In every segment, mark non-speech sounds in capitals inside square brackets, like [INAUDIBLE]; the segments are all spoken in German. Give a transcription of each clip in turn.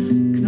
ask.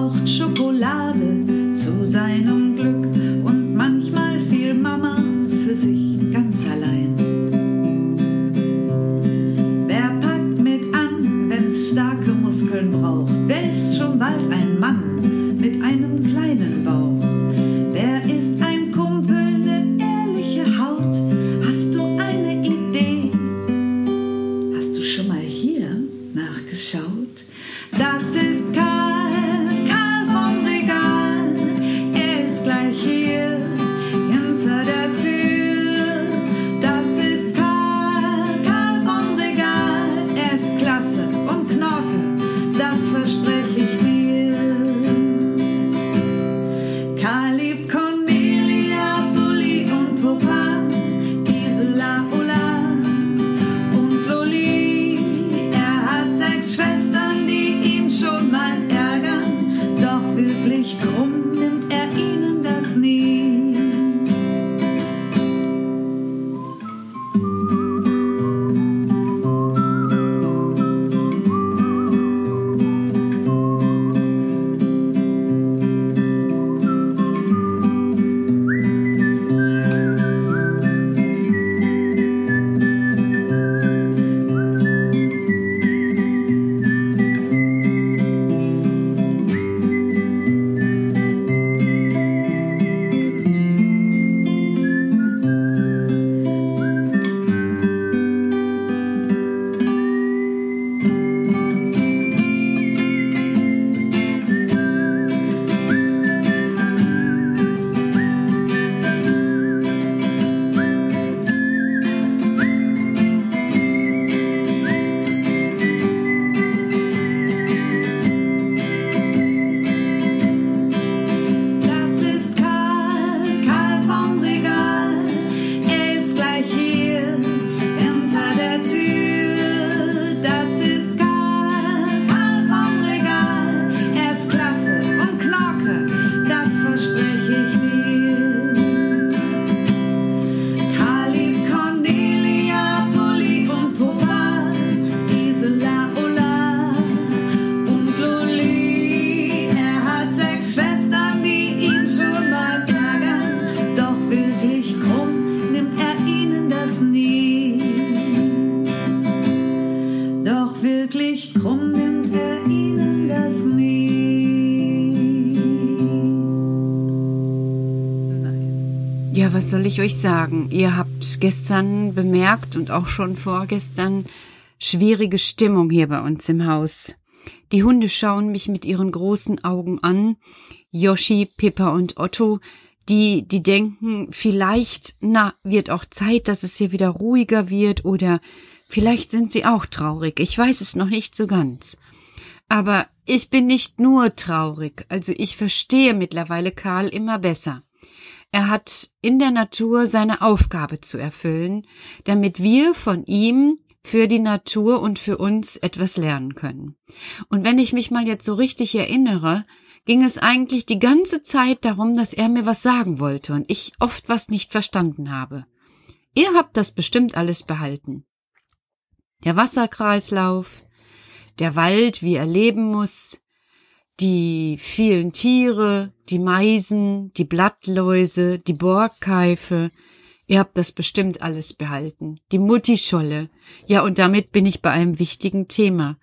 braucht Schokolade zu seinem Glück und manchmal viel Mama für sich ganz allein. Wer packt mit an, wenn's starke Muskeln braucht? Wer ist schon bald ein Mann mit einem kleinen Bauch? Wer ist ein Kumpel, eine ehrliche Haut? Hast du eine Idee? Hast du schon mal hier nachgeschaut? was soll ich euch sagen? Ihr habt gestern bemerkt und auch schon vorgestern schwierige Stimmung hier bei uns im Haus. Die Hunde schauen mich mit ihren großen Augen an. Yoshi, Pippa und Otto, die, die denken, vielleicht, na, wird auch Zeit, dass es hier wieder ruhiger wird oder vielleicht sind sie auch traurig. Ich weiß es noch nicht so ganz. Aber ich bin nicht nur traurig, also ich verstehe mittlerweile Karl immer besser. Er hat in der Natur seine Aufgabe zu erfüllen, damit wir von ihm für die Natur und für uns etwas lernen können. Und wenn ich mich mal jetzt so richtig erinnere, ging es eigentlich die ganze Zeit darum, dass er mir was sagen wollte und ich oft was nicht verstanden habe. Ihr habt das bestimmt alles behalten. Der Wasserkreislauf, der Wald, wie er leben muss, die vielen Tiere, die Meisen, die Blattläuse, die Borgkeife, Ihr habt das bestimmt alles behalten. Die Muttischolle. Ja, und damit bin ich bei einem wichtigen Thema.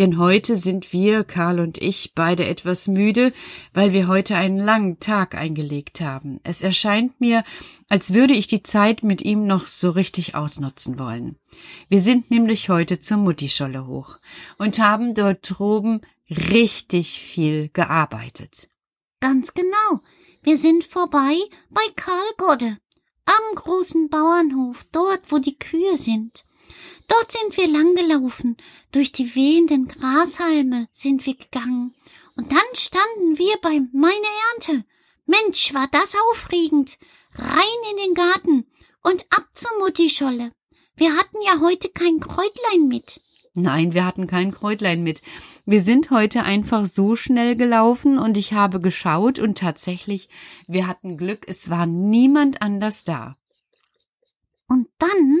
Denn heute sind wir, Karl und ich, beide etwas müde, weil wir heute einen langen Tag eingelegt haben. Es erscheint mir, als würde ich die Zeit mit ihm noch so richtig ausnutzen wollen. Wir sind nämlich heute zur Muttischolle hoch und haben dort droben richtig viel gearbeitet. Ganz genau. Wir sind vorbei bei Karl Godde am großen Bauernhof, dort, wo die Kühe sind. Dort sind wir langgelaufen, durch die wehenden Grashalme sind wir gegangen, und dann standen wir bei Meine Ernte. Mensch, war das aufregend. Rein in den Garten und ab zur Muttischolle. Wir hatten ja heute kein Kräutlein mit. Nein, wir hatten kein Kräutlein mit. Wir sind heute einfach so schnell gelaufen und ich habe geschaut und tatsächlich, wir hatten Glück, es war niemand anders da. Und dann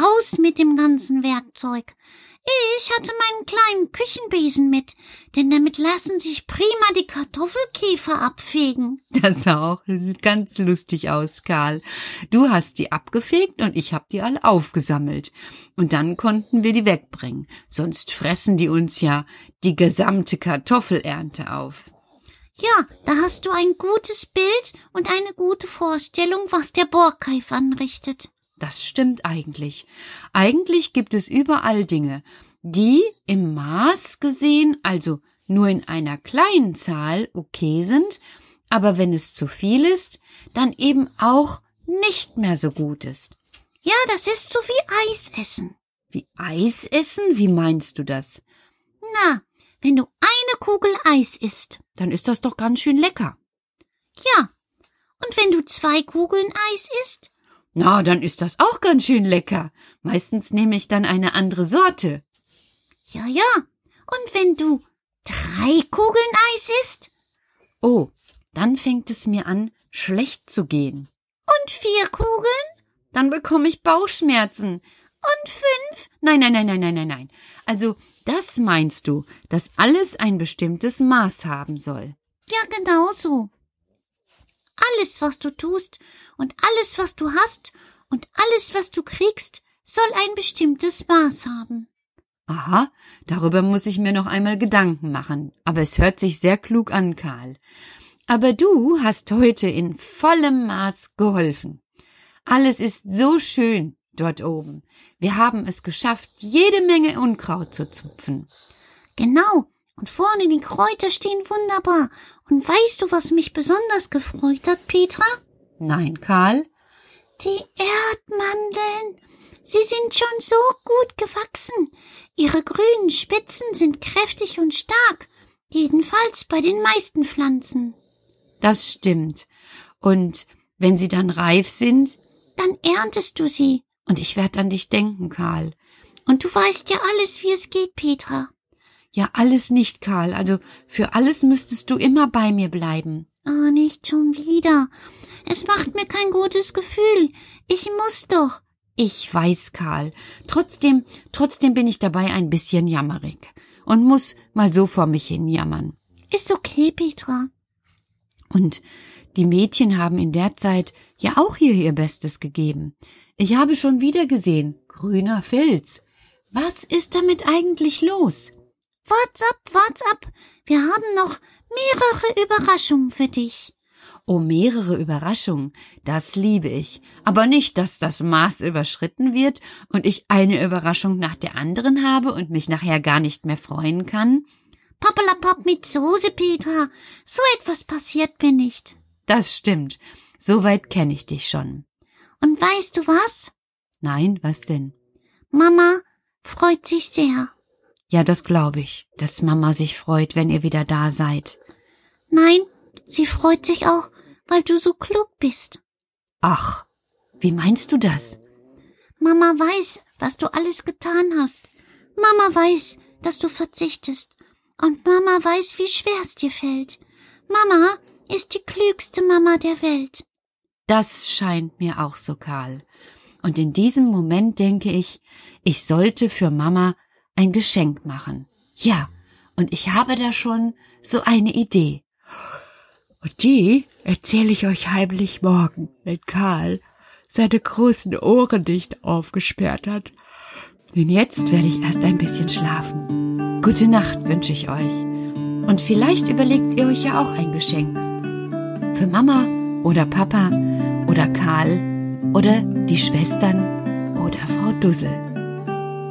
raus mit dem ganzen Werkzeug. Ich hatte meinen kleinen Küchenbesen mit, denn damit lassen sich prima die Kartoffelkäfer abfegen. [LAUGHS] Das sah auch ganz lustig aus, Karl. Du hast die abgefegt und ich hab die alle aufgesammelt. Und dann konnten wir die wegbringen. Sonst fressen die uns ja die gesamte Kartoffelernte auf. Ja, da hast du ein gutes Bild und eine gute Vorstellung, was der Borkeif anrichtet. Das stimmt eigentlich. Eigentlich gibt es überall Dinge, die im Maß gesehen, also nur in einer kleinen Zahl, okay sind, aber wenn es zu viel ist, dann eben auch nicht mehr so gut ist. Ja, das ist so wie Eis essen. Wie Eis essen? Wie meinst du das? Na, wenn du eine Kugel Eis isst, dann ist das doch ganz schön lecker. Ja. Und wenn du zwei Kugeln Eis isst, na, dann ist das auch ganz schön lecker. Meistens nehme ich dann eine andere Sorte. Ja, ja. Und wenn du drei Kugeln Eis isst? Oh, dann fängt es mir an, schlecht zu gehen. Und vier Kugeln? Dann bekomme ich Bauchschmerzen. Und fünf? Nein, nein, nein, nein, nein, nein, nein. Also, das meinst du, dass alles ein bestimmtes Maß haben soll. Ja, genau so. Alles, was du tust und alles, was du hast und alles, was du kriegst, soll ein bestimmtes Maß haben. Aha, darüber muss ich mir noch einmal Gedanken machen, aber es hört sich sehr klug an, Karl. Aber du hast heute in vollem Maß geholfen. Alles ist so schön dort oben. Wir haben es geschafft, jede Menge Unkraut zu zupfen. Genau, und vorne die Kräuter stehen wunderbar. Und weißt du, was mich besonders gefreut hat, Petra? Nein, Karl. Die Erdmandeln. Sie sind schon so gut gewachsen. Ihre grünen Spitzen sind kräftig und stark. Jedenfalls bei den meisten Pflanzen. Das stimmt. Und wenn sie dann reif sind? Dann erntest du sie. Und ich werde an dich denken, Karl. Und du weißt ja alles, wie es geht, Petra. Ja, alles nicht, Karl. Also für alles müsstest du immer bei mir bleiben. Ah, nicht schon wieder. Es macht mir kein gutes Gefühl. Ich muss doch. Ich weiß, Karl. Trotzdem, trotzdem bin ich dabei ein bisschen jammerig und muss mal so vor mich hin jammern. Ist okay, Petra. Und die Mädchen haben in der Zeit ja auch hier ihr Bestes gegeben. Ich habe schon wieder gesehen, grüner Filz. Was ist damit eigentlich los? Wart's ab, wart's ab. Wir haben noch mehrere Überraschungen für dich. Oh, mehrere Überraschungen. Das liebe ich. Aber nicht, dass das Maß überschritten wird und ich eine Überraschung nach der anderen habe und mich nachher gar nicht mehr freuen kann. Pappelapapp mit Soße, Petra. So etwas passiert mir nicht. Das stimmt. Soweit kenne ich dich schon. Und weißt du was? Nein, was denn? Mama freut sich sehr. Ja, das glaube ich, dass Mama sich freut, wenn ihr wieder da seid. Nein, sie freut sich auch, weil du so klug bist. Ach, wie meinst du das? Mama weiß, was du alles getan hast. Mama weiß, dass du verzichtest. Und Mama weiß, wie schwer es dir fällt. Mama ist die klügste Mama der Welt. Das scheint mir auch so, Karl. Und in diesem Moment denke ich, ich sollte für Mama ein Geschenk machen. Ja, und ich habe da schon so eine Idee. Und die erzähle ich euch heimlich morgen, wenn Karl seine großen Ohren nicht aufgesperrt hat. Denn jetzt werde ich erst ein bisschen schlafen. Gute Nacht wünsche ich euch. Und vielleicht überlegt ihr euch ja auch ein Geschenk. Für Mama oder Papa oder Karl oder die Schwestern oder Frau Dussel.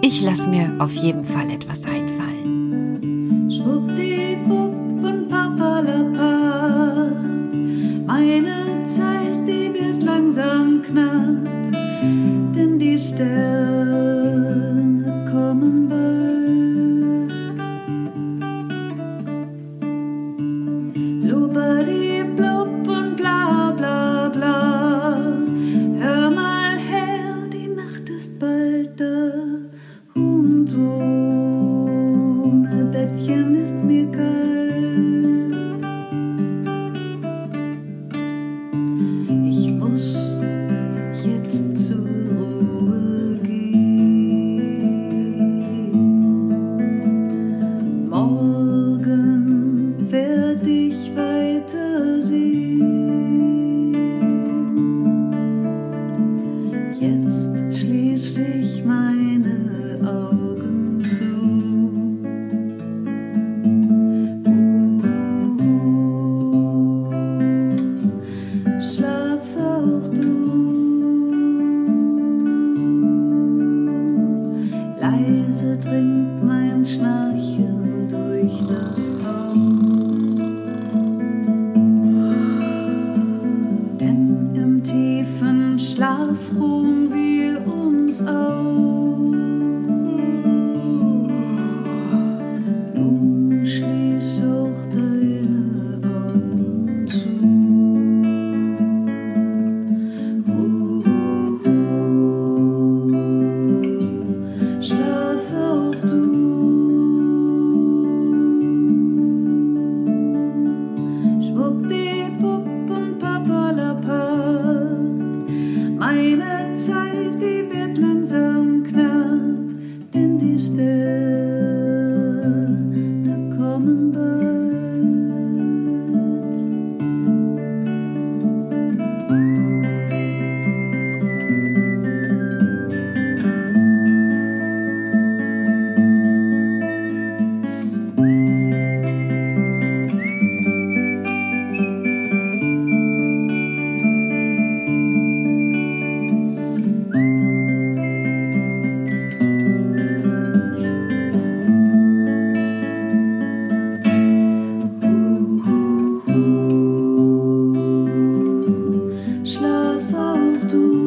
Ich lasse mir auf jeden Fall etwas einfallen. Schwuppdiwupp und Papalapa. Meine Zeit, die wird langsam knapp, denn die Sterne kommen bald. Blubberdi blub und bla bla bla. Hör mal her, die Nacht ist bald da. Und do.